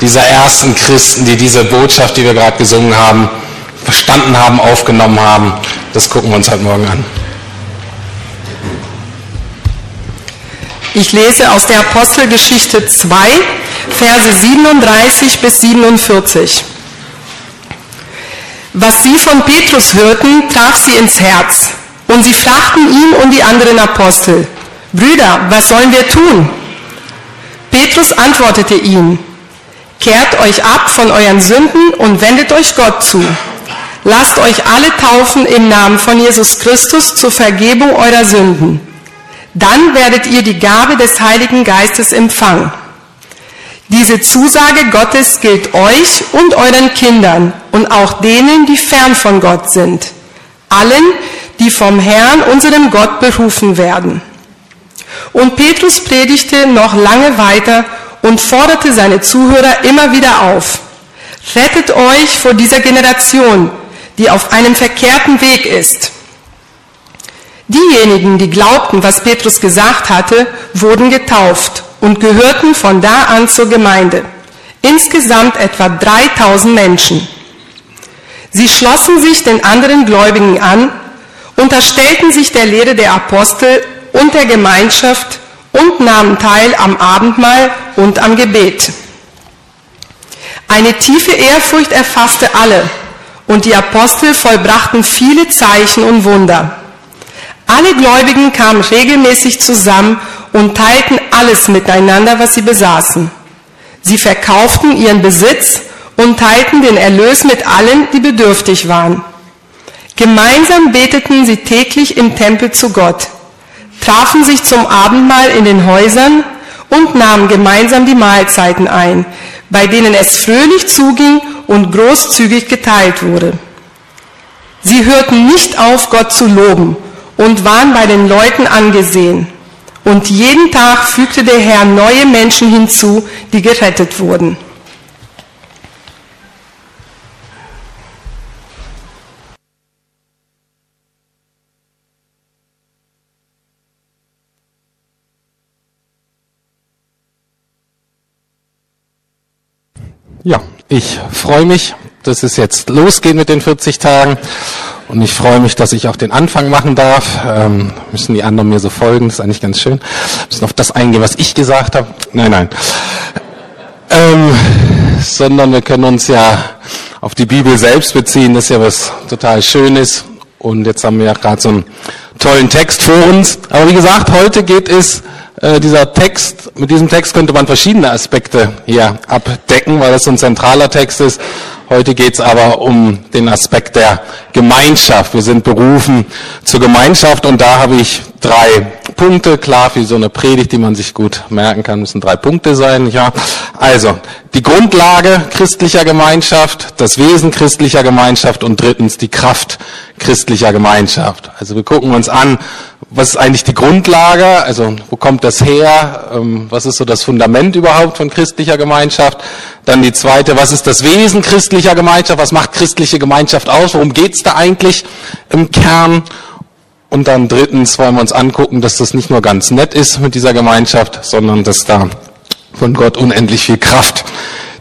dieser ersten Christen, die diese Botschaft, die wir gerade gesungen haben, verstanden haben, aufgenommen haben. Das gucken wir uns heute Morgen an. Ich lese aus der Apostelgeschichte 2, Verse 37 bis 47. Was sie von Petrus hörten, traf sie ins Herz. Und sie fragten ihn und die anderen Apostel, Brüder, was sollen wir tun? Petrus antwortete ihnen, Kehrt euch ab von euren Sünden und wendet euch Gott zu. Lasst euch alle taufen im Namen von Jesus Christus zur Vergebung eurer Sünden. Dann werdet ihr die Gabe des Heiligen Geistes empfangen. Diese Zusage Gottes gilt euch und euren Kindern und auch denen, die fern von Gott sind. Allen, die vom Herrn, unserem Gott, berufen werden. Und Petrus predigte noch lange weiter und forderte seine Zuhörer immer wieder auf. Rettet euch vor dieser Generation, die auf einem verkehrten Weg ist. Diejenigen, die glaubten, was Petrus gesagt hatte, wurden getauft und gehörten von da an zur Gemeinde. Insgesamt etwa 3000 Menschen. Sie schlossen sich den anderen Gläubigen an, unterstellten sich der Lehre der Apostel und der Gemeinschaft und nahmen teil am Abendmahl und am Gebet. Eine tiefe Ehrfurcht erfasste alle und die Apostel vollbrachten viele Zeichen und Wunder. Alle Gläubigen kamen regelmäßig zusammen und teilten alles miteinander, was sie besaßen. Sie verkauften ihren Besitz und teilten den Erlös mit allen, die bedürftig waren. Gemeinsam beteten sie täglich im Tempel zu Gott, trafen sich zum Abendmahl in den Häusern und nahmen gemeinsam die Mahlzeiten ein, bei denen es fröhlich zuging und großzügig geteilt wurde. Sie hörten nicht auf, Gott zu loben und waren bei den Leuten angesehen. Und jeden Tag fügte der Herr neue Menschen hinzu, die gerettet wurden. Ja, ich freue mich, dass es jetzt losgeht mit den 40 Tagen. Und ich freue mich, dass ich auch den Anfang machen darf. Ähm, müssen die anderen mir so folgen, das ist eigentlich ganz schön. Müssen auf das eingehen, was ich gesagt habe. Nein, nein. Ähm, sondern wir können uns ja auf die Bibel selbst beziehen, das ist ja was total Schönes. Und jetzt haben wir ja gerade so einen tollen Text vor uns. Aber wie gesagt, heute geht es äh, dieser Text, mit diesem Text könnte man verschiedene Aspekte hier abdecken, weil das so ein zentraler Text ist. Heute geht es aber um den Aspekt der Gemeinschaft. Wir sind berufen zur Gemeinschaft und da habe ich drei Punkte. Klar, für so eine Predigt, die man sich gut merken kann, müssen drei Punkte sein. Ja, also die Grundlage christlicher Gemeinschaft, das Wesen christlicher Gemeinschaft und drittens die Kraft christlicher Gemeinschaft. Also wir gucken uns an, was ist eigentlich die Grundlage, also wo kommt das her, ähm, was ist so das Fundament überhaupt von christlicher Gemeinschaft. Dann die zweite, was ist das Wesen christlicher Gemeinschaft, was macht christliche Gemeinschaft aus, worum geht's da eigentlich im Kern. Und dann drittens wollen wir uns angucken, dass das nicht nur ganz nett ist mit dieser Gemeinschaft, sondern dass da von Gott unendlich viel Kraft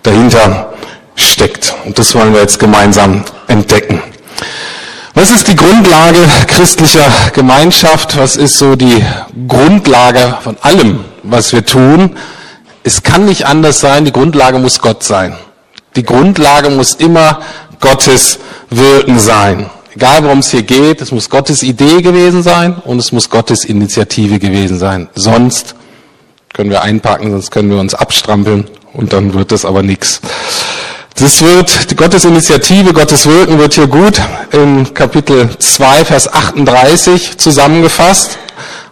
dahinter steckt. Und das wollen wir jetzt gemeinsam entdecken. Was ist die Grundlage christlicher Gemeinschaft? Was ist so die Grundlage von allem, was wir tun? Es kann nicht anders sein, die Grundlage muss Gott sein. Die Grundlage muss immer Gottes Wirken sein. Egal worum es hier geht, es muss Gottes Idee gewesen sein und es muss Gottes Initiative gewesen sein. Sonst können wir einpacken, sonst können wir uns abstrampeln und dann wird das aber nichts. Das wird, Gottes Initiative, Gottes Wirken wird hier gut in Kapitel 2, Vers 38 zusammengefasst.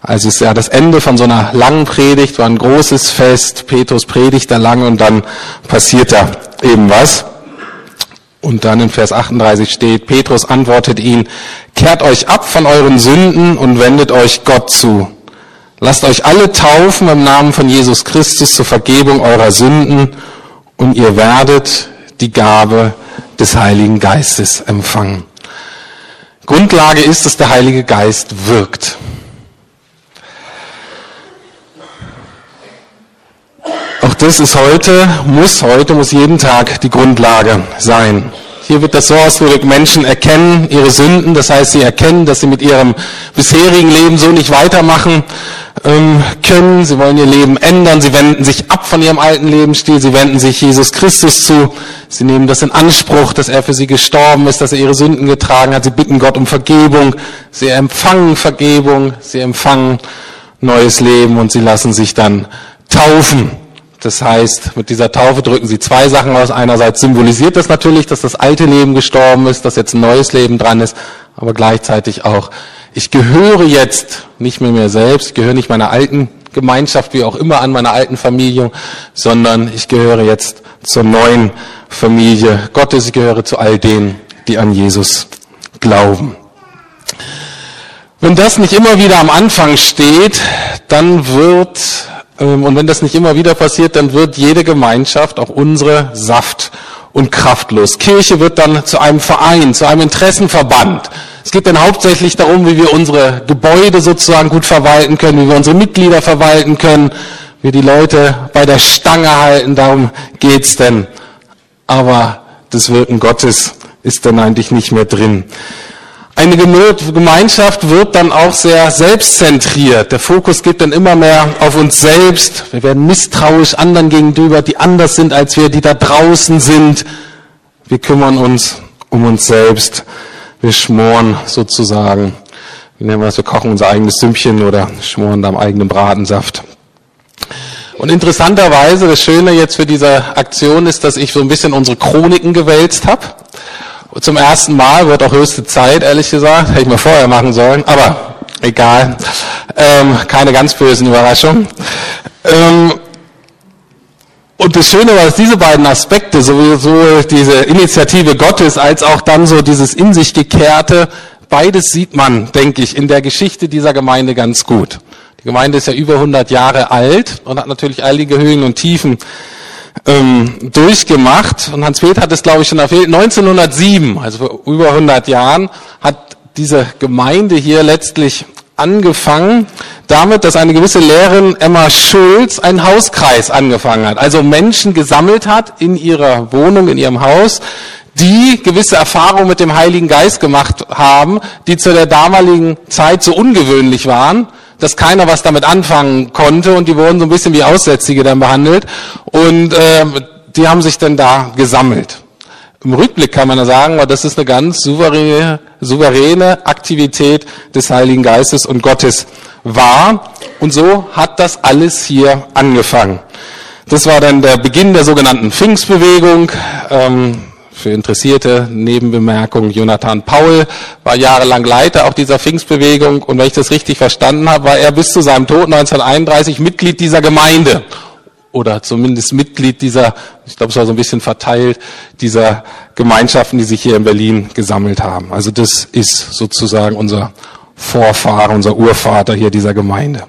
Also ist ja das Ende von so einer langen Predigt, war ein großes Fest, Petrus predigt da lang und dann passiert da eben was. Und dann in Vers 38 steht, Petrus antwortet ihn, kehrt euch ab von euren Sünden und wendet euch Gott zu. Lasst euch alle taufen im Namen von Jesus Christus zur Vergebung eurer Sünden und ihr werdet die Gabe des Heiligen Geistes empfangen. Grundlage ist, dass der Heilige Geist wirkt. Das ist heute, muss heute, muss jeden Tag die Grundlage sein. Hier wird das so ausgedrückt, Menschen erkennen ihre Sünden, das heißt, sie erkennen, dass sie mit ihrem bisherigen Leben so nicht weitermachen ähm, können. Sie wollen ihr Leben ändern, sie wenden sich ab von ihrem alten Lebensstil, sie wenden sich Jesus Christus zu, sie nehmen das in Anspruch, dass er für sie gestorben ist, dass er ihre Sünden getragen hat, sie bitten Gott um Vergebung, sie empfangen Vergebung, sie empfangen neues Leben und sie lassen sich dann taufen. Das heißt, mit dieser Taufe drücken sie zwei Sachen aus. Einerseits symbolisiert das natürlich, dass das alte Leben gestorben ist, dass jetzt ein neues Leben dran ist, aber gleichzeitig auch, ich gehöre jetzt nicht mehr mir selbst, gehöre nicht meiner alten Gemeinschaft, wie auch immer, an meiner alten Familie, sondern ich gehöre jetzt zur neuen Familie Gottes, ich gehöre zu all denen, die an Jesus glauben. Wenn das nicht immer wieder am Anfang steht, dann wird und wenn das nicht immer wieder passiert, dann wird jede Gemeinschaft, auch unsere, saft- und kraftlos. Kirche wird dann zu einem Verein, zu einem Interessenverband. Es geht dann hauptsächlich darum, wie wir unsere Gebäude sozusagen gut verwalten können, wie wir unsere Mitglieder verwalten können, wie die Leute bei der Stange halten. Darum geht's denn. Aber das Wirken Gottes ist dann eigentlich nicht mehr drin. Eine Gemeinschaft wird dann auch sehr selbstzentriert. Der Fokus geht dann immer mehr auf uns selbst. Wir werden misstrauisch anderen gegenüber, die anders sind als wir, die da draußen sind. Wir kümmern uns um uns selbst. Wir schmoren sozusagen. Wie nennen wir das? Wir kochen unser eigenes Sümmchen oder schmoren da am eigenen Bratensaft. Und interessanterweise, das Schöne jetzt für diese Aktion ist, dass ich so ein bisschen unsere Chroniken gewälzt habe zum ersten Mal, wird auch höchste Zeit, ehrlich gesagt. Hätte ich mal vorher machen sollen, aber egal. Ähm, keine ganz bösen Überraschungen. Ähm, und das Schöne war, dass diese beiden Aspekte, sowohl diese Initiative Gottes als auch dann so dieses in sich gekehrte, beides sieht man, denke ich, in der Geschichte dieser Gemeinde ganz gut. Die Gemeinde ist ja über 100 Jahre alt und hat natürlich einige Höhen und Tiefen ähm, durchgemacht. Und Hans-Peter hat es, glaube ich, schon erwähnt. 1907, also vor über 100 Jahren, hat diese Gemeinde hier letztlich angefangen damit, dass eine gewisse Lehrerin Emma Schulz einen Hauskreis angefangen hat. Also Menschen gesammelt hat in ihrer Wohnung, in ihrem Haus, die gewisse Erfahrungen mit dem Heiligen Geist gemacht haben, die zu der damaligen Zeit so ungewöhnlich waren dass keiner was damit anfangen konnte und die wurden so ein bisschen wie Aussätzige dann behandelt und äh, die haben sich dann da gesammelt. Im Rückblick kann man sagen, das ist eine ganz souveräne, souveräne Aktivität des Heiligen Geistes und Gottes war. Und so hat das alles hier angefangen. Das war dann der Beginn der sogenannten Pfingstbewegung. Ähm, für Interessierte, Nebenbemerkung, Jonathan Paul war jahrelang Leiter auch dieser Pfingstbewegung und wenn ich das richtig verstanden habe, war er bis zu seinem Tod 1931 Mitglied dieser Gemeinde oder zumindest Mitglied dieser, ich glaube es war so ein bisschen verteilt, dieser Gemeinschaften, die sich hier in Berlin gesammelt haben. Also das ist sozusagen unser Vorfahre, unser Urvater hier dieser Gemeinde.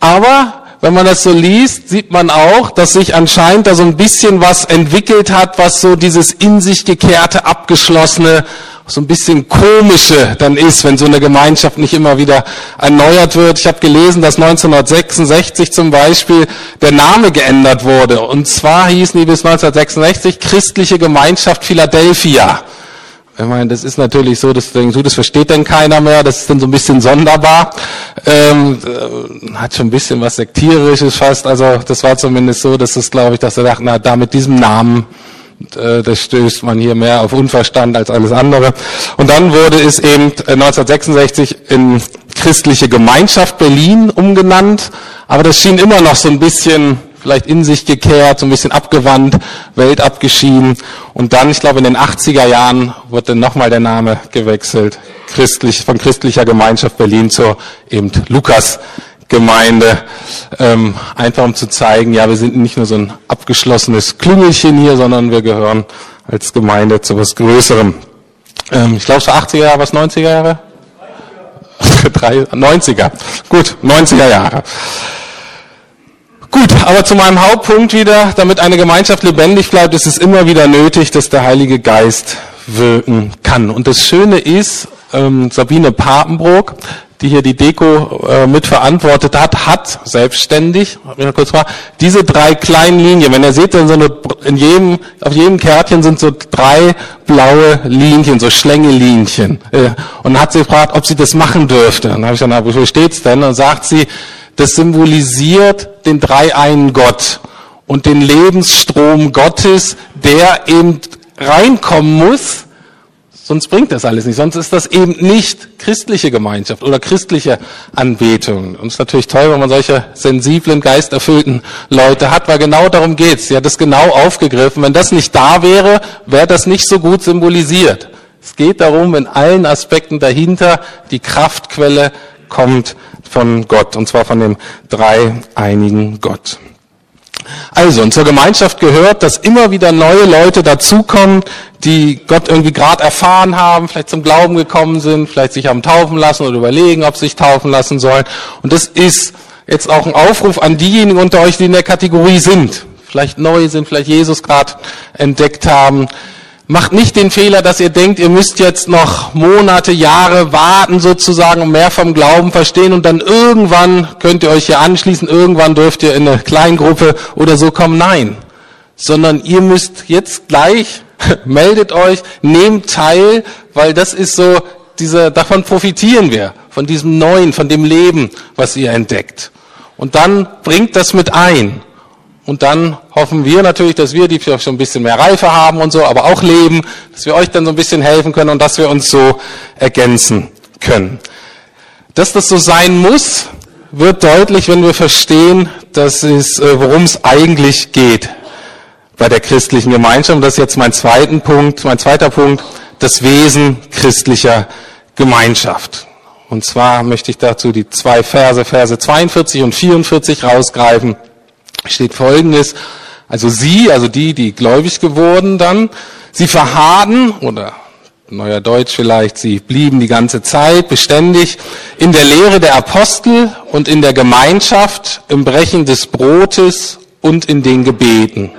Aber wenn man das so liest, sieht man auch, dass sich anscheinend da so ein bisschen was entwickelt hat, was so dieses in sich gekehrte, abgeschlossene, so ein bisschen komische dann ist, wenn so eine Gemeinschaft nicht immer wieder erneuert wird. Ich habe gelesen, dass 1966 zum Beispiel der Name geändert wurde. Und zwar hießen die bis 1966 Christliche Gemeinschaft Philadelphia. Ich meine, das ist natürlich so, dass du denkst, das versteht denn keiner mehr, das ist dann so ein bisschen sonderbar, ähm, äh, hat schon ein bisschen was Sektierisches fast, also das war zumindest so, dass es, glaube ich, dass er dachte, na, da mit diesem Namen, äh, das stößt man hier mehr auf Unverstand als alles andere. Und dann wurde es eben 1966 äh, in Christliche Gemeinschaft Berlin umgenannt, aber das schien immer noch so ein bisschen vielleicht in sich gekehrt, so ein bisschen abgewandt, Welt abgeschieden. Und dann, ich glaube, in den 80er Jahren wurde nochmal der Name gewechselt, christlich, von christlicher Gemeinschaft Berlin zur eben Lukas Gemeinde, ähm, einfach um zu zeigen, ja, wir sind nicht nur so ein abgeschlossenes Klüngelchen hier, sondern wir gehören als Gemeinde zu was Größerem. Ähm, ich glaube, es war 80er Jahre, was 90er Jahre? 90er. Gut, 90er Jahre. Gut, aber zu meinem Hauptpunkt wieder, damit eine Gemeinschaft lebendig bleibt, ist es immer wieder nötig, dass der Heilige Geist wirken kann. Und das Schöne ist, ähm, Sabine Papenbrock, die hier die Deko äh, mitverantwortet hat, hat selbstständig, kurz mal, diese drei kleinen Linien. Wenn ihr seht, dann so eine, in jedem, auf jedem Kärtchen sind so drei blaue Linien, so Schlängelinchen. Äh, und hat sie gefragt, ob sie das machen dürfte. Dann habe ich gesagt, wofür steht's denn? Und sagt sie, das symbolisiert den dreieinen Gott und den Lebensstrom Gottes, der eben reinkommen muss, sonst bringt das alles nicht. Sonst ist das eben nicht christliche Gemeinschaft oder christliche Anbetung. Und es ist natürlich toll, wenn man solche sensiblen, geisterfüllten Leute hat, weil genau darum geht's. Sie hat es genau aufgegriffen. Wenn das nicht da wäre, wäre das nicht so gut symbolisiert. Es geht darum, in allen Aspekten dahinter die Kraftquelle kommt von Gott, und zwar von dem dreieinigen Gott. Also, und zur Gemeinschaft gehört, dass immer wieder neue Leute dazukommen, die Gott irgendwie gerade erfahren haben, vielleicht zum Glauben gekommen sind, vielleicht sich haben taufen lassen oder überlegen, ob sie sich taufen lassen sollen. Und das ist jetzt auch ein Aufruf an diejenigen unter euch, die in der Kategorie sind, vielleicht neu sind, vielleicht Jesus gerade entdeckt haben, Macht nicht den Fehler, dass ihr denkt, ihr müsst jetzt noch Monate, Jahre warten sozusagen und mehr vom Glauben verstehen und dann irgendwann könnt ihr euch hier anschließen, irgendwann dürft ihr in eine Kleingruppe oder so kommen. Nein, sondern ihr müsst jetzt gleich, meldet euch, nehmt teil, weil das ist so, diese, davon profitieren wir, von diesem Neuen, von dem Leben, was ihr entdeckt. Und dann bringt das mit ein. Und dann hoffen wir natürlich, dass wir, die vielleicht schon ein bisschen mehr Reife haben und so, aber auch leben, dass wir euch dann so ein bisschen helfen können und dass wir uns so ergänzen können. Dass das so sein muss, wird deutlich, wenn wir verstehen, dass es, äh, worum es eigentlich geht bei der christlichen Gemeinschaft. Und das ist jetzt mein zweiten Punkt, mein zweiter Punkt, das Wesen christlicher Gemeinschaft. Und zwar möchte ich dazu die zwei Verse, Verse 42 und 44 rausgreifen steht Folgendes, also sie, also die, die gläubig geworden dann, sie verharden oder neuer Deutsch vielleicht, sie blieben die ganze Zeit beständig in der Lehre der Apostel und in der Gemeinschaft, im Brechen des Brotes und in den Gebeten.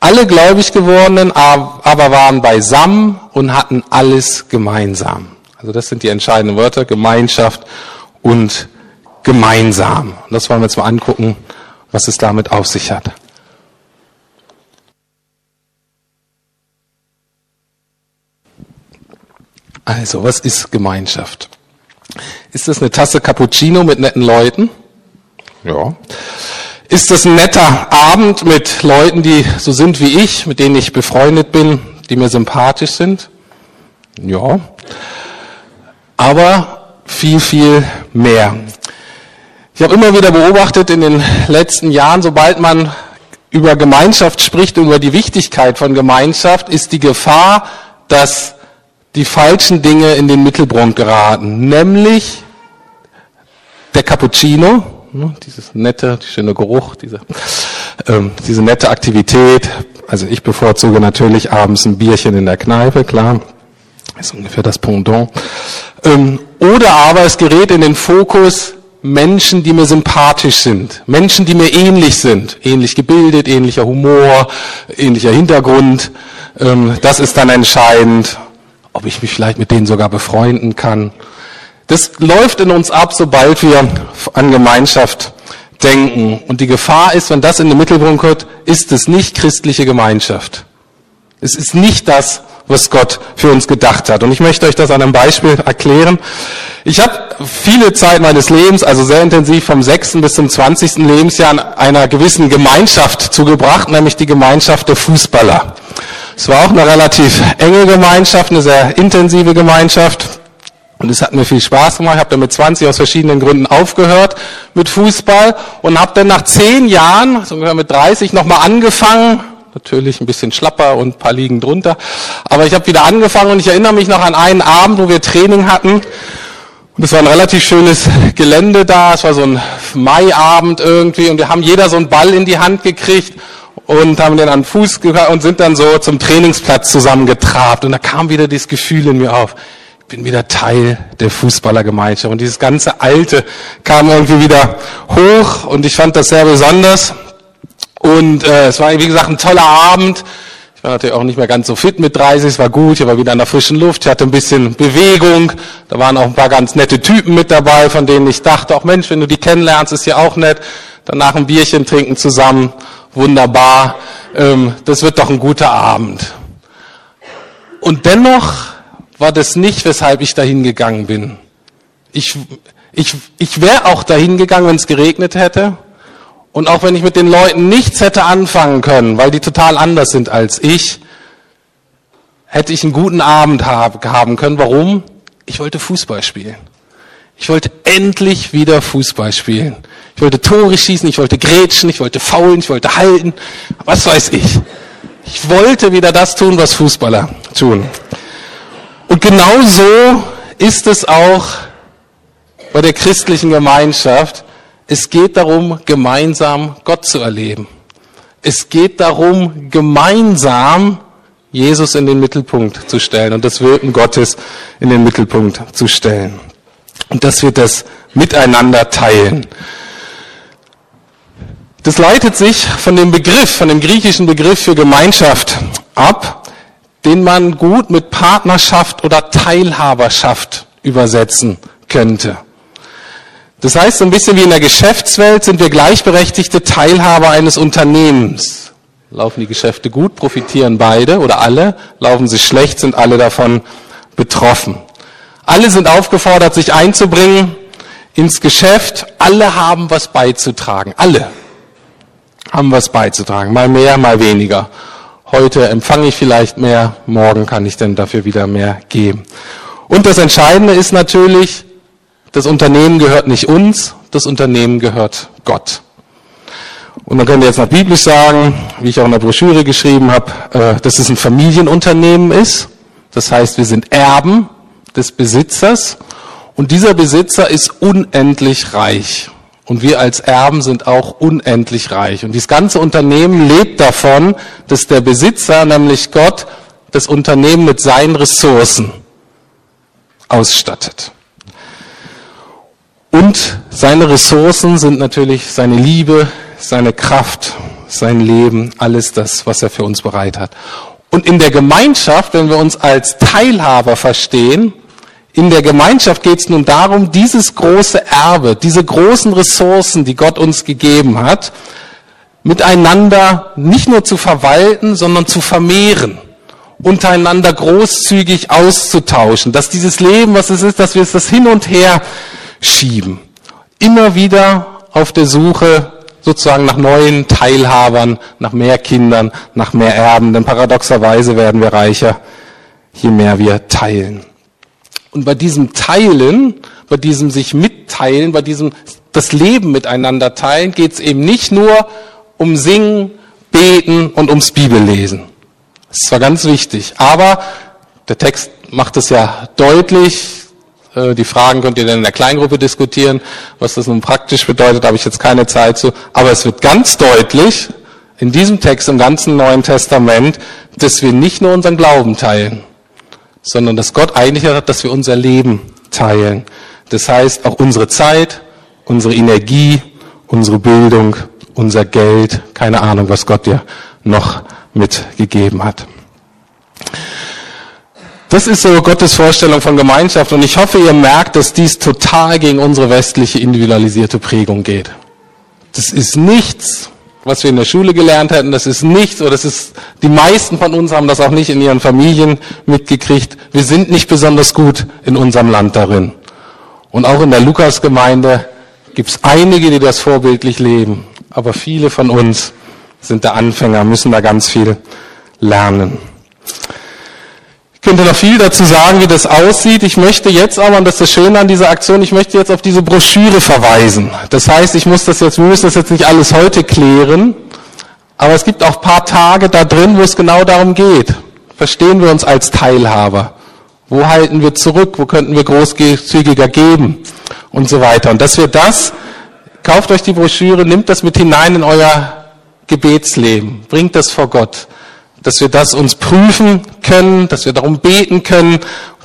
Alle gläubig gewordenen aber waren beisammen und hatten alles gemeinsam. Also das sind die entscheidenden Wörter, Gemeinschaft und gemeinsam. Das wollen wir jetzt mal angucken, was es damit auf sich hat. Also, was ist Gemeinschaft? Ist das eine Tasse Cappuccino mit netten Leuten? Ja. Ist das ein netter Abend mit Leuten, die so sind wie ich, mit denen ich befreundet bin, die mir sympathisch sind? Ja. Aber viel, viel mehr. Ich habe immer wieder beobachtet in den letzten Jahren, sobald man über Gemeinschaft spricht, über die Wichtigkeit von Gemeinschaft, ist die Gefahr, dass die falschen Dinge in den Mittelpunkt geraten. Nämlich der Cappuccino, ne, dieses nette, schöne Geruch, diese, ähm, diese nette Aktivität. Also ich bevorzuge natürlich abends ein Bierchen in der Kneipe, klar. Ist ungefähr das Pendant. Ähm, oder aber es gerät in den Fokus Menschen, die mir sympathisch sind, Menschen, die mir ähnlich sind, ähnlich gebildet, ähnlicher Humor, ähnlicher Hintergrund. Ähm, das ist dann entscheidend, ob ich mich vielleicht mit denen sogar befreunden kann. Das läuft in uns ab, sobald wir an Gemeinschaft denken. Und die Gefahr ist, wenn das in den Mittelpunkt kommt, ist es nicht christliche Gemeinschaft. Es ist nicht das, was Gott für uns gedacht hat. Und ich möchte euch das an einem Beispiel erklären. Ich habe viele Zeit meines Lebens, also sehr intensiv vom 6. bis zum 20. Lebensjahr, einer gewissen Gemeinschaft zugebracht, nämlich die Gemeinschaft der Fußballer. Es war auch eine relativ enge Gemeinschaft, eine sehr intensive Gemeinschaft. Und es hat mir viel Spaß gemacht. Ich habe dann mit 20 aus verschiedenen Gründen aufgehört mit Fußball und habe dann nach zehn Jahren, so ungefähr mit 30, nochmal angefangen. Natürlich ein bisschen schlapper und ein paar liegen drunter. Aber ich habe wieder angefangen und ich erinnere mich noch an einen Abend, wo wir Training hatten. Und es war ein relativ schönes Gelände da. Es war so ein Maiabend irgendwie und wir haben jeder so einen Ball in die Hand gekriegt und haben den an den Fuß gehört und sind dann so zum Trainingsplatz zusammengetrabt. Und da kam wieder dieses Gefühl in mir auf. Ich bin wieder Teil der Fußballergemeinschaft. Und dieses ganze Alte kam irgendwie wieder hoch und ich fand das sehr besonders. Und äh, es war, wie gesagt, ein toller Abend. Ich war natürlich auch nicht mehr ganz so fit mit 30, es war gut, ich war wieder in der frischen Luft, ich hatte ein bisschen Bewegung, da waren auch ein paar ganz nette Typen mit dabei, von denen ich dachte, auch Mensch, wenn du die kennenlernst, ist ja auch nett, danach ein Bierchen trinken zusammen, wunderbar, ähm, das wird doch ein guter Abend. Und dennoch war das nicht, weshalb ich dahin gegangen bin. Ich, ich, ich wäre auch dahin gegangen, wenn es geregnet hätte. Und auch wenn ich mit den Leuten nichts hätte anfangen können, weil die total anders sind als ich, hätte ich einen guten Abend haben können. Warum? Ich wollte Fußball spielen. Ich wollte endlich wieder Fußball spielen. Ich wollte Tore schießen, ich wollte grätschen, ich wollte faulen, ich wollte halten. Was weiß ich. Ich wollte wieder das tun, was Fußballer tun. Und genau so ist es auch bei der christlichen Gemeinschaft. Es geht darum, gemeinsam Gott zu erleben. Es geht darum, gemeinsam Jesus in den Mittelpunkt zu stellen und das Wirken Gottes in den Mittelpunkt zu stellen. Und dass wir das miteinander teilen. Das leitet sich von dem Begriff, von dem griechischen Begriff für Gemeinschaft ab, den man gut mit Partnerschaft oder Teilhaberschaft übersetzen könnte. Das heißt, so ein bisschen wie in der Geschäftswelt sind wir gleichberechtigte Teilhaber eines Unternehmens. Laufen die Geschäfte gut, profitieren beide oder alle. Laufen sie schlecht, sind alle davon betroffen. Alle sind aufgefordert, sich einzubringen ins Geschäft. Alle haben was beizutragen. Alle haben was beizutragen. Mal mehr, mal weniger. Heute empfange ich vielleicht mehr, morgen kann ich dann dafür wieder mehr geben. Und das Entscheidende ist natürlich, das Unternehmen gehört nicht uns, das Unternehmen gehört Gott. Und man könnte jetzt nach biblisch sagen, wie ich auch in der Broschüre geschrieben habe, äh, dass es ein Familienunternehmen ist. Das heißt, wir sind Erben des Besitzers und dieser Besitzer ist unendlich reich. Und wir als Erben sind auch unendlich reich. Und dieses ganze Unternehmen lebt davon, dass der Besitzer, nämlich Gott, das Unternehmen mit seinen Ressourcen ausstattet. Und seine Ressourcen sind natürlich seine Liebe, seine Kraft, sein Leben, alles das, was er für uns bereit hat. Und in der Gemeinschaft, wenn wir uns als Teilhaber verstehen, in der Gemeinschaft geht es nun darum, dieses große Erbe, diese großen Ressourcen, die Gott uns gegeben hat, miteinander nicht nur zu verwalten, sondern zu vermehren, untereinander großzügig auszutauschen, dass dieses Leben, was es ist, dass wir es das hin und her schieben. Immer wieder auf der Suche sozusagen nach neuen Teilhabern, nach mehr Kindern, nach mehr Erben. Denn paradoxerweise werden wir reicher, je mehr wir teilen. Und bei diesem Teilen, bei diesem sich mitteilen, bei diesem das Leben miteinander teilen, geht es eben nicht nur um Singen, Beten und ums Bibellesen. Das ist zwar ganz wichtig, aber der Text macht es ja deutlich, die Fragen könnt ihr dann in der Kleingruppe diskutieren. Was das nun praktisch bedeutet, habe ich jetzt keine Zeit zu. Aber es wird ganz deutlich in diesem Text im ganzen Neuen Testament, dass wir nicht nur unseren Glauben teilen, sondern dass Gott eigentlich hat, dass wir unser Leben teilen. Das heißt auch unsere Zeit, unsere Energie, unsere Bildung, unser Geld, keine Ahnung, was Gott dir noch mitgegeben hat. Das ist so Gottes Vorstellung von Gemeinschaft und ich hoffe, ihr merkt, dass dies total gegen unsere westliche individualisierte Prägung geht. Das ist nichts, was wir in der Schule gelernt hätten, das ist nichts, oder das ist, die meisten von uns haben das auch nicht in ihren Familien mitgekriegt. Wir sind nicht besonders gut in unserem Land darin. Und auch in der Lukasgemeinde gibt es einige, die das vorbildlich leben. Aber viele von uns sind der Anfänger, müssen da ganz viel lernen. Ich könnte noch viel dazu sagen, wie das aussieht. Ich möchte jetzt aber, und das ist das Schöne an dieser Aktion, ich möchte jetzt auf diese Broschüre verweisen. Das heißt, ich muss das jetzt, wir müssen das jetzt nicht alles heute klären, aber es gibt auch paar Tage da drin, wo es genau darum geht. Verstehen wir uns als Teilhaber? Wo halten wir zurück? Wo könnten wir großzügiger geben? Und so weiter. Und dass wir das, kauft euch die Broschüre, nimmt das mit hinein in euer Gebetsleben, bringt das vor Gott dass wir das uns prüfen können, dass wir darum beten können,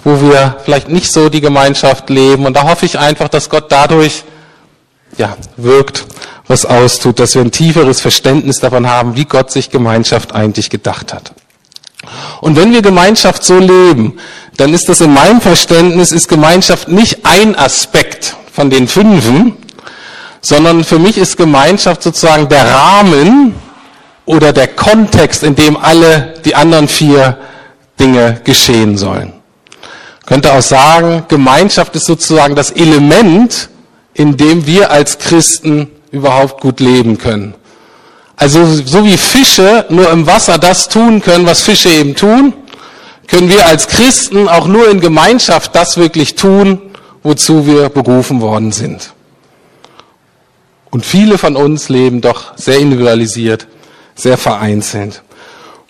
wo wir vielleicht nicht so die Gemeinschaft leben. Und da hoffe ich einfach, dass Gott dadurch ja, wirkt, was austut, dass wir ein tieferes Verständnis davon haben, wie Gott sich Gemeinschaft eigentlich gedacht hat. Und wenn wir Gemeinschaft so leben, dann ist das in meinem Verständnis, ist Gemeinschaft nicht ein Aspekt von den fünfen, sondern für mich ist Gemeinschaft sozusagen der Rahmen oder der Kontext, in dem alle die anderen vier Dinge geschehen sollen. könnte auch sagen, Gemeinschaft ist sozusagen das Element, in dem wir als Christen überhaupt gut leben können. Also so wie Fische nur im Wasser das tun können, was Fische eben tun, können wir als Christen auch nur in Gemeinschaft das wirklich tun, wozu wir berufen worden sind. Und viele von uns leben doch sehr individualisiert, sehr vereinzelt.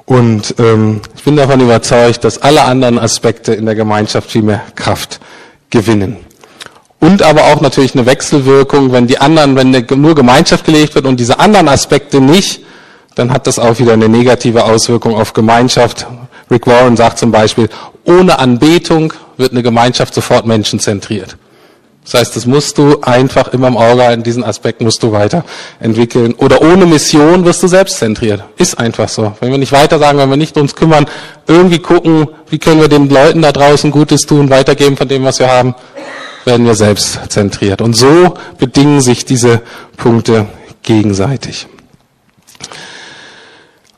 Und ähm, ich bin davon überzeugt, dass alle anderen Aspekte in der Gemeinschaft viel mehr Kraft gewinnen. Und aber auch natürlich eine Wechselwirkung, wenn die anderen, wenn nur Gemeinschaft gelegt wird und diese anderen Aspekte nicht, dann hat das auch wieder eine negative Auswirkung auf Gemeinschaft. Rick Warren sagt zum Beispiel, ohne Anbetung wird eine Gemeinschaft sofort menschenzentriert. Das heißt, das musst du einfach immer im Auge halten, diesen Aspekt musst du weiterentwickeln. Oder ohne Mission wirst du selbstzentriert. Ist einfach so. Wenn wir nicht weiter sagen, wenn wir nicht uns kümmern, irgendwie gucken, wie können wir den Leuten da draußen Gutes tun, weitergeben von dem, was wir haben, werden wir selbstzentriert. Und so bedingen sich diese Punkte gegenseitig.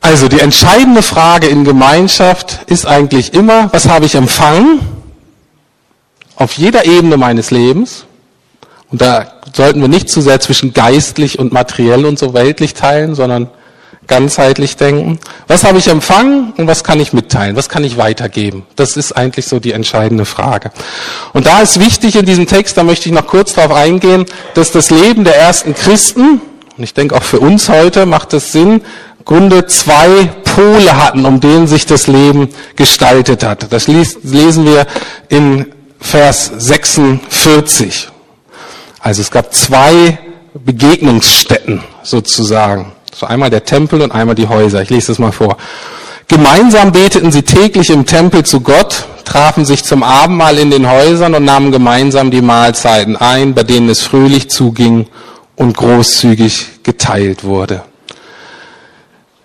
Also die entscheidende Frage in Gemeinschaft ist eigentlich immer, was habe ich empfangen? Auf jeder Ebene meines Lebens. Und da sollten wir nicht zu sehr zwischen geistlich und materiell und so weltlich teilen, sondern ganzheitlich denken. Was habe ich empfangen und was kann ich mitteilen? Was kann ich weitergeben? Das ist eigentlich so die entscheidende Frage. Und da ist wichtig in diesem Text, da möchte ich noch kurz darauf eingehen, dass das Leben der ersten Christen, und ich denke auch für uns heute macht es Sinn, Grunde zwei Pole hatten, um denen sich das Leben gestaltet hat. Das lesen wir in Vers 46. Also es gab zwei Begegnungsstätten sozusagen. So einmal der Tempel und einmal die Häuser. Ich lese das mal vor. Gemeinsam beteten sie täglich im Tempel zu Gott, trafen sich zum Abendmahl in den Häusern und nahmen gemeinsam die Mahlzeiten ein, bei denen es fröhlich zuging und großzügig geteilt wurde.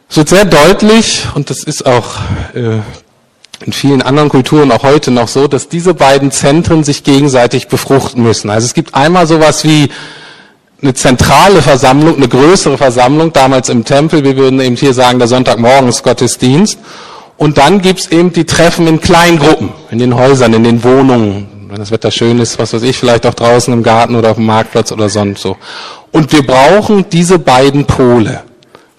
Es wird sehr deutlich, und das ist auch äh, in vielen anderen Kulturen auch heute noch so, dass diese beiden Zentren sich gegenseitig befruchten müssen. Also es gibt einmal sowas wie eine zentrale Versammlung, eine größere Versammlung, damals im Tempel, wir würden eben hier sagen, der Sonntagmorgensgottesdienst. Und dann gibt's eben die Treffen in Kleingruppen, in den Häusern, in den Wohnungen, wenn das Wetter schön ist, was weiß ich, vielleicht auch draußen im Garten oder auf dem Marktplatz oder sonst so. Und wir brauchen diese beiden Pole.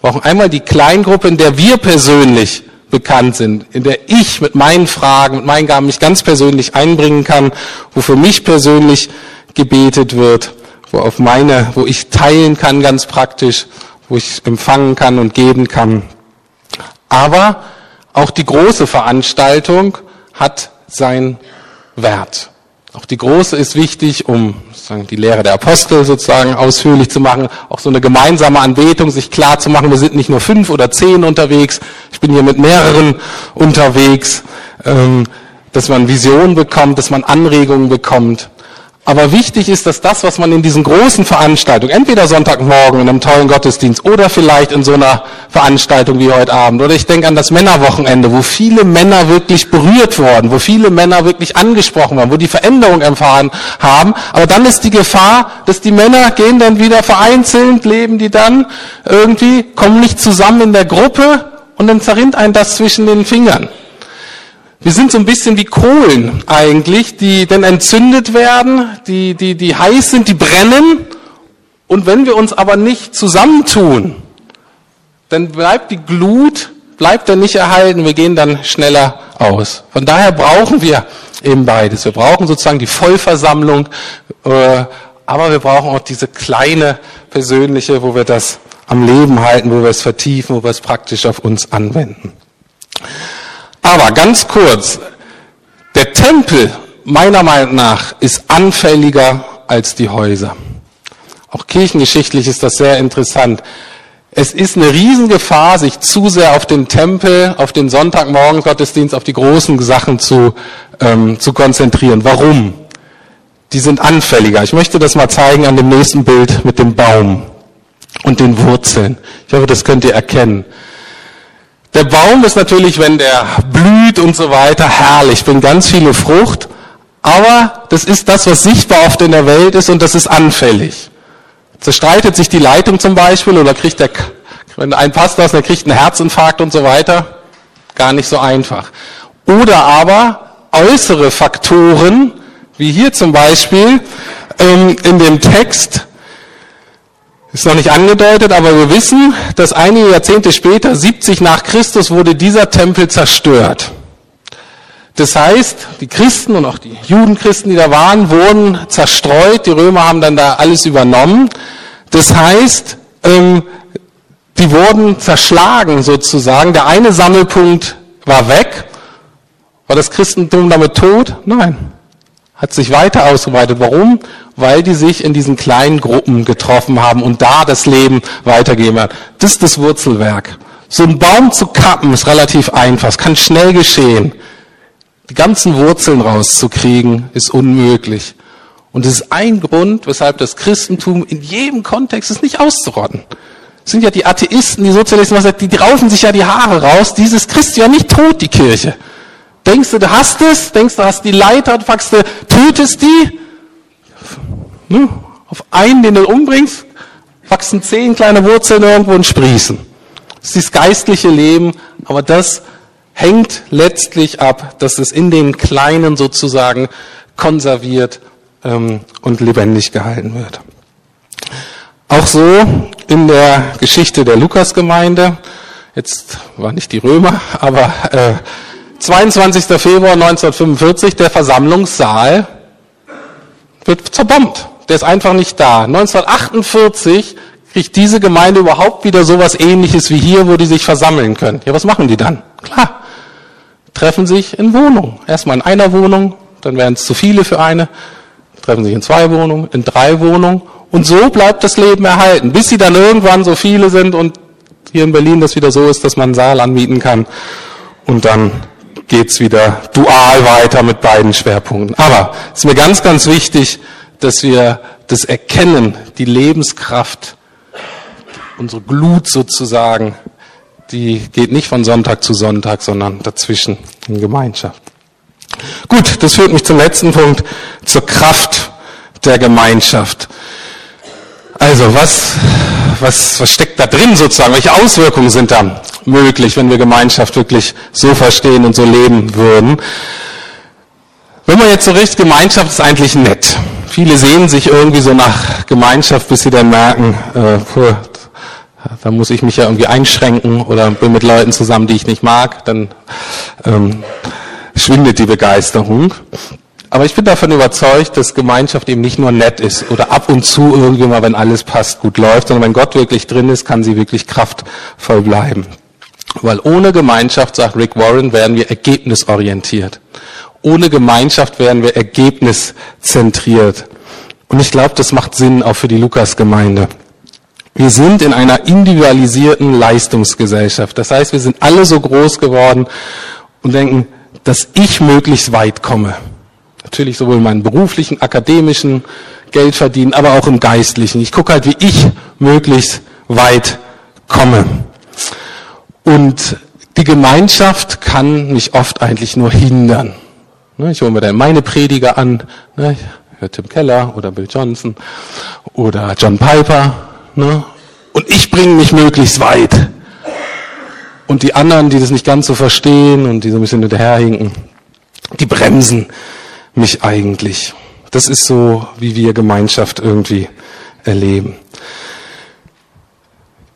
Wir brauchen einmal die Kleingruppe, in der wir persönlich bekannt sind, in der ich mit meinen Fragen, mit meinen Gaben mich ganz persönlich einbringen kann, wo für mich persönlich gebetet wird wo auf meine, wo ich teilen kann ganz praktisch, wo ich empfangen kann und geben kann. Aber auch die große Veranstaltung hat seinen Wert. Auch die große ist wichtig, um sozusagen die Lehre der Apostel sozusagen ausführlich zu machen, auch so eine gemeinsame Anbetung, sich klar zu machen, wir sind nicht nur fünf oder zehn unterwegs, ich bin hier mit mehreren unterwegs, ähm, dass man Visionen bekommt, dass man Anregungen bekommt. Aber wichtig ist, dass das, was man in diesen großen Veranstaltungen, entweder Sonntagmorgen in einem tollen Gottesdienst oder vielleicht in so einer Veranstaltung wie heute Abend, oder ich denke an das Männerwochenende, wo viele Männer wirklich berührt wurden, wo viele Männer wirklich angesprochen waren, wo die Veränderung erfahren haben. Aber dann ist die Gefahr, dass die Männer gehen dann wieder vereinzelt, leben die dann irgendwie, kommen nicht zusammen in der Gruppe und dann zerrinnt ein das zwischen den Fingern. Wir sind so ein bisschen wie Kohlen eigentlich, die dann entzündet werden, die, die, die heiß sind, die brennen. Und wenn wir uns aber nicht zusammentun, dann bleibt die Glut, bleibt dann nicht erhalten, wir gehen dann schneller aus. Von daher brauchen wir eben beides. Wir brauchen sozusagen die Vollversammlung, äh, aber wir brauchen auch diese kleine persönliche, wo wir das am Leben halten, wo wir es vertiefen, wo wir es praktisch auf uns anwenden. Aber ganz kurz, der Tempel meiner Meinung nach ist anfälliger als die Häuser. Auch kirchengeschichtlich ist das sehr interessant. Es ist eine Riesengefahr, sich zu sehr auf den Tempel, auf den Sonntagmorgen Gottesdienst, auf die großen Sachen zu, ähm, zu konzentrieren. Warum? Die sind anfälliger. Ich möchte das mal zeigen an dem nächsten Bild mit dem Baum und den Wurzeln. Ich hoffe, das könnt ihr erkennen. Der Baum ist natürlich, wenn der blüht und so weiter, herrlich, bringt ganz viele Frucht. Aber das ist das, was sichtbar oft in der Welt ist und das ist anfällig. Zerstreitet sich die Leitung zum Beispiel oder kriegt der, wenn ein Pastor ist, der kriegt einen Herzinfarkt und so weiter. Gar nicht so einfach. Oder aber äußere Faktoren, wie hier zum Beispiel ähm, in dem Text, ist noch nicht angedeutet, aber wir wissen, dass einige Jahrzehnte später, 70 nach Christus, wurde dieser Tempel zerstört. Das heißt, die Christen und auch die Judenchristen, die da waren, wurden zerstreut. Die Römer haben dann da alles übernommen. Das heißt, ähm, die wurden zerschlagen sozusagen. Der eine Sammelpunkt war weg. War das Christentum damit tot? Nein. Hat sich weiter ausgeweitet. Warum? Weil die sich in diesen kleinen Gruppen getroffen haben und da das Leben weitergeben hat. Das ist das Wurzelwerk. So einen Baum zu kappen ist relativ einfach. Es kann schnell geschehen. Die ganzen Wurzeln rauszukriegen ist unmöglich. Und das ist ein Grund, weshalb das Christentum in jedem Kontext ist nicht auszurotten. Das sind ja die Atheisten, die Sozialisten, die, die raufen sich ja die Haare raus. Dieses Christ ja nicht tot, die Kirche. Denkst du, du hast es? Denkst du, hast die Leiter, packst du, tötest die? Auf einen, den du umbringst, wachsen zehn kleine Wurzeln irgendwo und sprießen. Das ist das geistliche Leben, aber das hängt letztlich ab, dass es in den Kleinen sozusagen konserviert ähm, und lebendig gehalten wird. Auch so in der Geschichte der Lukasgemeinde, jetzt war nicht die Römer, aber äh, 22. Februar 1945, der Versammlungssaal wird zerbombt. Der ist einfach nicht da. 1948 kriegt diese Gemeinde überhaupt wieder sowas ähnliches wie hier, wo die sich versammeln können. Ja, was machen die dann? Klar, treffen sich in Wohnungen. Erstmal in einer Wohnung, dann werden es zu viele für eine, treffen sich in zwei Wohnungen, in drei Wohnungen. Und so bleibt das Leben erhalten, bis sie dann irgendwann so viele sind und hier in Berlin das wieder so ist, dass man einen Saal anmieten kann. Und dann geht's wieder dual weiter mit beiden Schwerpunkten. Aber es ist mir ganz, ganz wichtig, dass wir das erkennen, die Lebenskraft, unsere Glut sozusagen, die geht nicht von Sonntag zu Sonntag, sondern dazwischen in Gemeinschaft. Gut, das führt mich zum letzten Punkt, zur Kraft der Gemeinschaft. Also was, was, was steckt da drin sozusagen? Welche Auswirkungen sind da möglich, wenn wir Gemeinschaft wirklich so verstehen und so leben würden? Wenn man jetzt so recht, Gemeinschaft ist eigentlich nett. Viele sehen sich irgendwie so nach Gemeinschaft, bis sie dann merken, äh, da muss ich mich ja irgendwie einschränken oder bin mit Leuten zusammen, die ich nicht mag, dann ähm, schwindet die Begeisterung. Aber ich bin davon überzeugt, dass Gemeinschaft eben nicht nur nett ist oder ab und zu irgendwie mal, wenn alles passt, gut läuft, sondern wenn Gott wirklich drin ist, kann sie wirklich kraftvoll bleiben. Weil ohne Gemeinschaft, sagt Rick Warren, werden wir ergebnisorientiert. Ohne Gemeinschaft werden wir ergebniszentriert. Und ich glaube, das macht Sinn auch für die Lukas-Gemeinde. Wir sind in einer individualisierten Leistungsgesellschaft. Das heißt, wir sind alle so groß geworden und denken, dass ich möglichst weit komme. Natürlich sowohl in meinem beruflichen, akademischen Geld verdienen, aber auch im geistlichen. Ich gucke halt, wie ich möglichst weit komme. Und die Gemeinschaft kann mich oft eigentlich nur hindern. Ne, ich hole mir dann meine Prediger an, ne, ich höre Tim Keller oder Bill Johnson oder John Piper. Ne, und ich bringe mich möglichst weit. Und die anderen, die das nicht ganz so verstehen und die so ein bisschen hinterherhinken, die bremsen mich eigentlich. Das ist so, wie wir Gemeinschaft irgendwie erleben.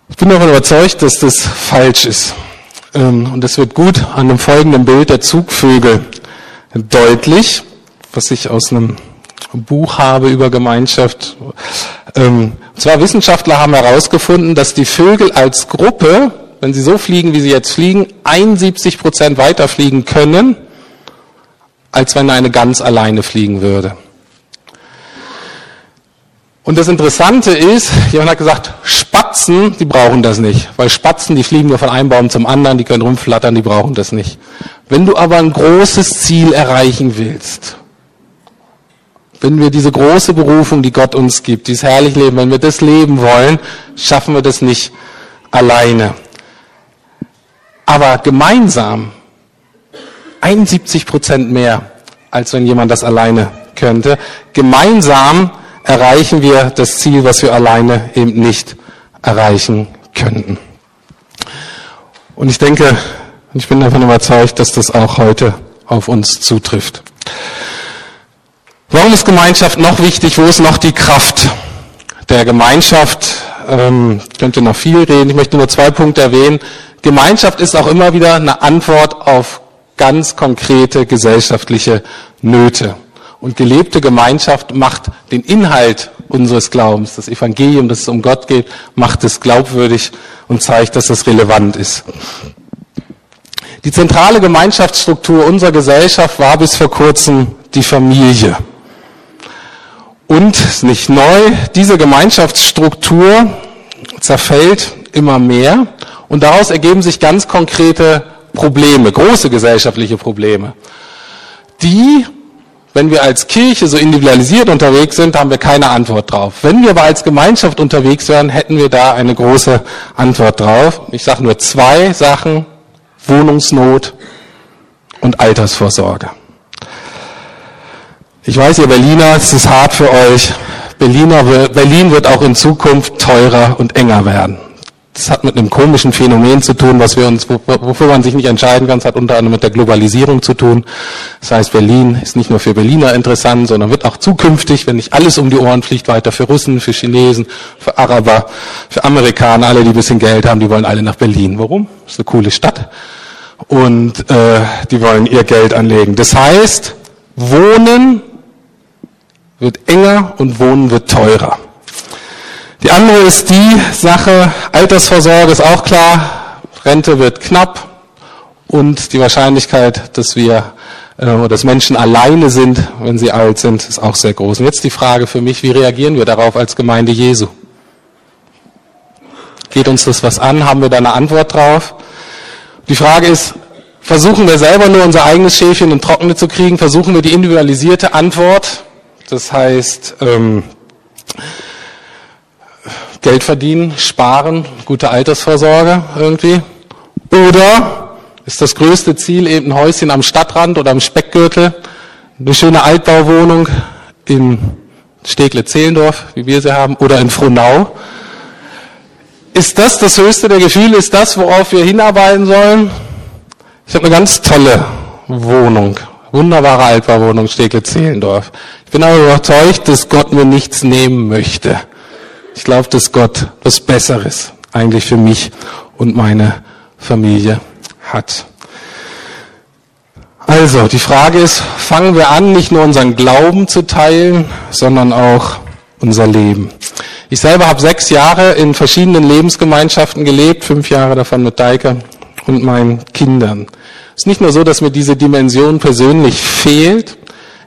Ich bin davon überzeugt, dass das falsch ist. Ähm, und das wird gut an dem folgenden Bild der Zugvögel deutlich, was ich aus einem Buch habe über Gemeinschaft. Ähm, und zwar Wissenschaftler haben herausgefunden, dass die Vögel als Gruppe, wenn sie so fliegen, wie sie jetzt fliegen, 71 Prozent weiter fliegen können, als wenn eine ganz alleine fliegen würde. Und das Interessante ist, jemand hat gesagt, Spatzen, die brauchen das nicht, weil Spatzen, die fliegen nur von einem Baum zum anderen, die können rumflattern, die brauchen das nicht. Wenn du aber ein großes Ziel erreichen willst, wenn wir diese große Berufung, die Gott uns gibt, dieses herrliche Leben, wenn wir das leben wollen, schaffen wir das nicht alleine. aber gemeinsam 71 Prozent mehr, als wenn jemand das alleine könnte. Gemeinsam erreichen wir das Ziel, was wir alleine eben nicht erreichen könnten. Und ich denke, ich bin davon überzeugt, dass das auch heute auf uns zutrifft. Warum ist Gemeinschaft noch wichtig? Wo ist noch die Kraft der Gemeinschaft? Ähm, ich könnte noch viel reden. Ich möchte nur zwei Punkte erwähnen. Gemeinschaft ist auch immer wieder eine Antwort auf ganz konkrete gesellschaftliche Nöte. Und gelebte Gemeinschaft macht den Inhalt unseres Glaubens, das Evangelium, das es um Gott geht, macht es glaubwürdig und zeigt, dass es relevant ist. Die zentrale Gemeinschaftsstruktur unserer Gesellschaft war bis vor kurzem die Familie. Und nicht neu, diese Gemeinschaftsstruktur zerfällt immer mehr und daraus ergeben sich ganz konkrete Probleme, große gesellschaftliche Probleme, die wenn wir als Kirche so individualisiert unterwegs sind, haben wir keine Antwort drauf. Wenn wir aber als Gemeinschaft unterwegs wären, hätten wir da eine große Antwort drauf. Ich sage nur zwei Sachen. Wohnungsnot und Altersvorsorge. Ich weiß, ihr Berliner, es ist hart für euch. Berliner, Berlin wird auch in Zukunft teurer und enger werden. Das hat mit einem komischen Phänomen zu tun, was wir uns, wofür man sich nicht entscheiden kann. Es hat unter anderem mit der Globalisierung zu tun. Das heißt, Berlin ist nicht nur für Berliner interessant, sondern wird auch zukünftig, wenn nicht alles um die Ohren fliegt, weiter für Russen, für Chinesen, für Araber, für Amerikaner, alle, die ein bisschen Geld haben, die wollen alle nach Berlin. Warum? Das ist eine coole Stadt. Und äh, die wollen ihr Geld anlegen. Das heißt, Wohnen wird enger und Wohnen wird teurer. Die andere ist die Sache, Altersvorsorge ist auch klar, Rente wird knapp und die Wahrscheinlichkeit, dass wir äh, dass Menschen alleine sind, wenn sie alt sind, ist auch sehr groß. Und jetzt die Frage für mich, wie reagieren wir darauf als Gemeinde Jesu? Geht uns das was an? Haben wir da eine Antwort drauf? Die Frage ist, versuchen wir selber nur unser eigenes Schäfchen in Trockene zu kriegen? Versuchen wir die individualisierte Antwort? Das heißt, ähm, Geld verdienen, sparen, gute Altersvorsorge irgendwie? Oder ist das größte Ziel eben ein Häuschen am Stadtrand oder am Speckgürtel, eine schöne Altbauwohnung in Stegle-Zehlendorf, wie wir sie haben, oder in Frohnau? Ist das das höchste der Gefühle? Ist das, worauf wir hinarbeiten sollen? Ich habe eine ganz tolle Wohnung, wunderbare Altbauwohnung Stegle-Zehlendorf. Ich bin aber überzeugt, dass Gott mir nichts nehmen möchte. Ich glaube, dass Gott was Besseres eigentlich für mich und meine Familie hat. Also, die Frage ist, fangen wir an, nicht nur unseren Glauben zu teilen, sondern auch unser Leben. Ich selber habe sechs Jahre in verschiedenen Lebensgemeinschaften gelebt, fünf Jahre davon mit Deike und meinen Kindern. Es ist nicht nur so, dass mir diese Dimension persönlich fehlt,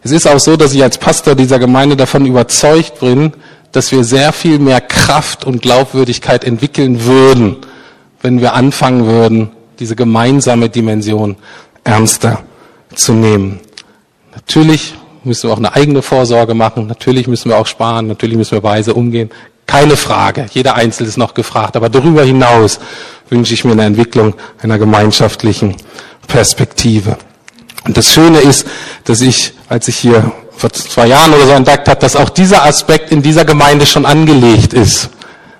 es ist auch so, dass ich als Pastor dieser Gemeinde davon überzeugt bin, dass wir sehr viel mehr Kraft und Glaubwürdigkeit entwickeln würden, wenn wir anfangen würden, diese gemeinsame Dimension ernster zu nehmen. Natürlich müssen wir auch eine eigene Vorsorge machen, natürlich müssen wir auch sparen, natürlich müssen wir weise umgehen. Keine Frage, jeder Einzelne ist noch gefragt. Aber darüber hinaus wünsche ich mir eine Entwicklung einer gemeinschaftlichen Perspektive. Und das Schöne ist, dass ich, als ich hier vor zwei Jahren oder so entdeckt habe, dass auch dieser Aspekt in dieser Gemeinde schon angelegt ist.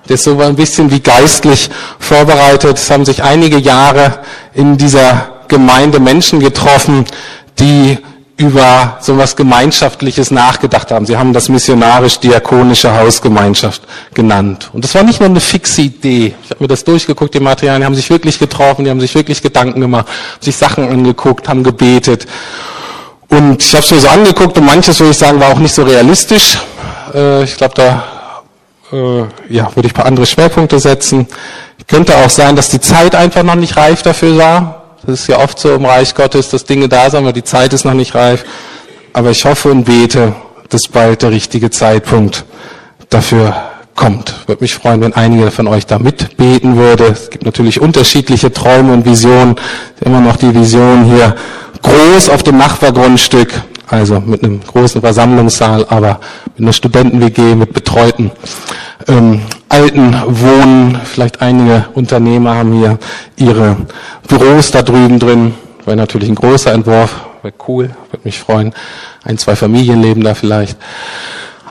Der ist so ein bisschen wie geistlich vorbereitet. Es haben sich einige Jahre in dieser Gemeinde Menschen getroffen, die über so was Gemeinschaftliches nachgedacht haben. Sie haben das missionarisch-diakonische Hausgemeinschaft genannt. Und das war nicht nur eine fixe Idee. Ich habe mir das durchgeguckt, die Materialien, die haben sich wirklich getroffen, die haben sich wirklich Gedanken gemacht, sich Sachen angeguckt, haben gebetet. Und ich habe es mir so angeguckt und manches, würde ich sagen, war auch nicht so realistisch. Äh, ich glaube, da äh, ja, würde ich ein paar andere Schwerpunkte setzen. Könnte auch sein, dass die Zeit einfach noch nicht reif dafür war. Das ist ja oft so im Reich Gottes, dass Dinge da sind, aber die Zeit ist noch nicht reif. Aber ich hoffe und bete, dass bald der richtige Zeitpunkt dafür kommt. Würde mich freuen, wenn einige von euch da mitbeten würde. Es gibt natürlich unterschiedliche Träume und Visionen. Immer noch die Vision hier groß auf dem Nachbargrundstück, also mit einem großen Versammlungssaal, aber mit einer Studenten-WG, mit Betreuten. Ähm, alten Wohnen. Vielleicht einige Unternehmer haben hier ihre Büros da drüben drin. Wäre natürlich ein großer Entwurf. Wäre cool, würde mich freuen. Ein, zwei Familien leben da vielleicht.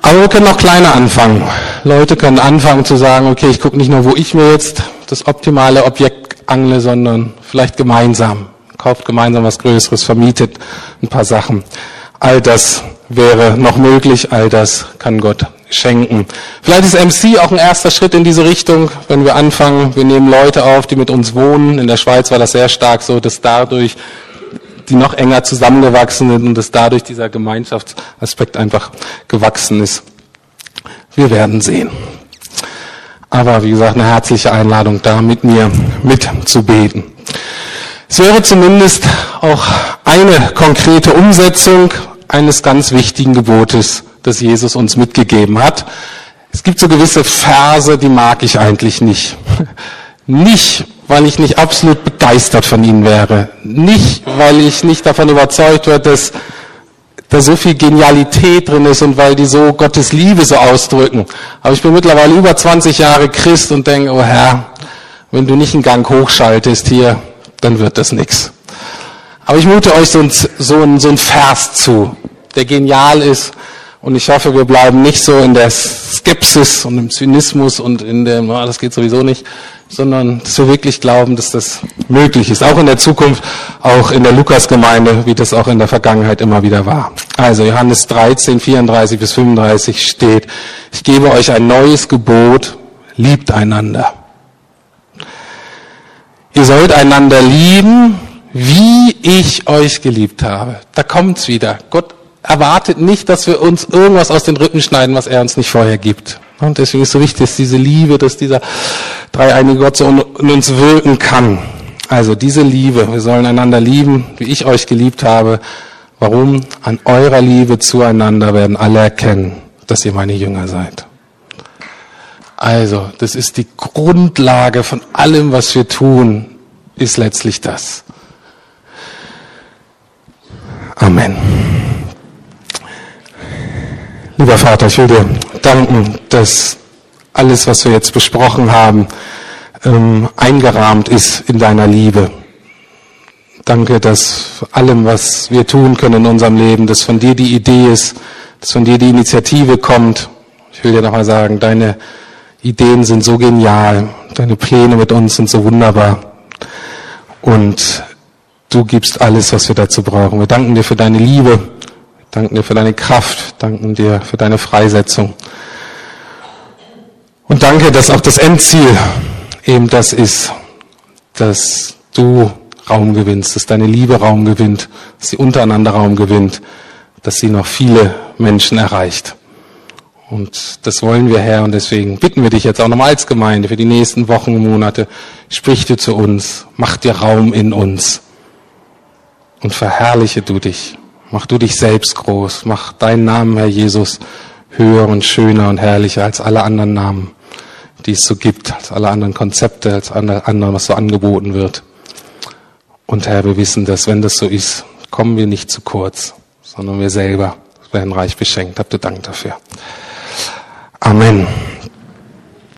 Aber wir können auch kleiner anfangen. Leute können anfangen zu sagen, okay, ich gucke nicht nur, wo ich mir jetzt das optimale Objekt angle, sondern vielleicht gemeinsam. Kauft gemeinsam was Größeres, vermietet ein paar Sachen. All das wäre noch möglich, all das kann Gott schenken. Vielleicht ist MC auch ein erster Schritt in diese Richtung, wenn wir anfangen, wir nehmen Leute auf, die mit uns wohnen. In der Schweiz war das sehr stark so, dass dadurch die noch enger zusammengewachsen sind und dass dadurch dieser Gemeinschaftsaspekt einfach gewachsen ist. Wir werden sehen. Aber wie gesagt, eine herzliche Einladung da, mit mir mitzubeten. Es wäre zumindest auch eine konkrete Umsetzung eines ganz wichtigen Gebotes, das Jesus uns mitgegeben hat. Es gibt so gewisse Verse, die mag ich eigentlich nicht. Nicht, weil ich nicht absolut begeistert von ihnen wäre. Nicht, weil ich nicht davon überzeugt werde, dass da so viel Genialität drin ist und weil die so Gottes Liebe so ausdrücken. Aber ich bin mittlerweile über 20 Jahre Christ und denke, oh Herr, wenn du nicht einen Gang hochschaltest hier, dann wird das nix. Aber ich mute euch so ein, so ein, so ein Vers zu, der genial ist. Und ich hoffe, wir bleiben nicht so in der Skepsis und im Zynismus und in dem, oh, das geht sowieso nicht, sondern dass wir wirklich glauben, dass das möglich ist. Auch in der Zukunft, auch in der Lukasgemeinde, wie das auch in der Vergangenheit immer wieder war. Also Johannes 13, 34 bis 35 steht, ich gebe euch ein neues Gebot, liebt einander. Ihr sollt einander lieben, wie ich euch geliebt habe. Da kommt's wieder. Gott erwartet nicht, dass wir uns irgendwas aus den Rippen schneiden, was er uns nicht vorher gibt. Und deswegen ist so wichtig, dass diese Liebe, dass dieser dreieinige Gott so in uns wirken kann. Also diese Liebe, wir sollen einander lieben, wie ich euch geliebt habe. Warum? An eurer Liebe zueinander werden alle erkennen, dass ihr meine Jünger seid. Also, das ist die Grundlage von allem, was wir tun, ist letztlich das. Amen. Lieber Vater, ich will dir danken, dass alles, was wir jetzt besprochen haben, ähm, eingerahmt ist in deiner Liebe. Danke, dass allem, was wir tun können in unserem Leben, dass von dir die Idee ist, dass von dir die Initiative kommt. Ich will dir nochmal sagen, deine Ideen sind so genial, deine Pläne mit uns sind so wunderbar. Und du gibst alles, was wir dazu brauchen. Wir danken dir für deine Liebe, danken dir für deine Kraft, danken dir für deine Freisetzung. Und danke, dass auch das Endziel eben das ist, dass du Raum gewinnst, dass deine Liebe Raum gewinnt, dass sie untereinander Raum gewinnt, dass sie noch viele Menschen erreicht. Und das wollen wir, Herr, und deswegen bitten wir dich jetzt auch nochmal als Gemeinde für die nächsten Wochen und Monate, sprich du zu uns, mach dir Raum in uns und verherrliche du dich. Mach du dich selbst groß, mach deinen Namen, Herr Jesus, höher und schöner und herrlicher als alle anderen Namen die es so gibt, als alle anderen Konzepte, als alle anderen, was so angeboten wird. Und Herr, wir wissen, dass wenn das so ist, kommen wir nicht zu kurz, sondern wir selber werden reich beschenkt. Habt ihr Dank dafür. Amen.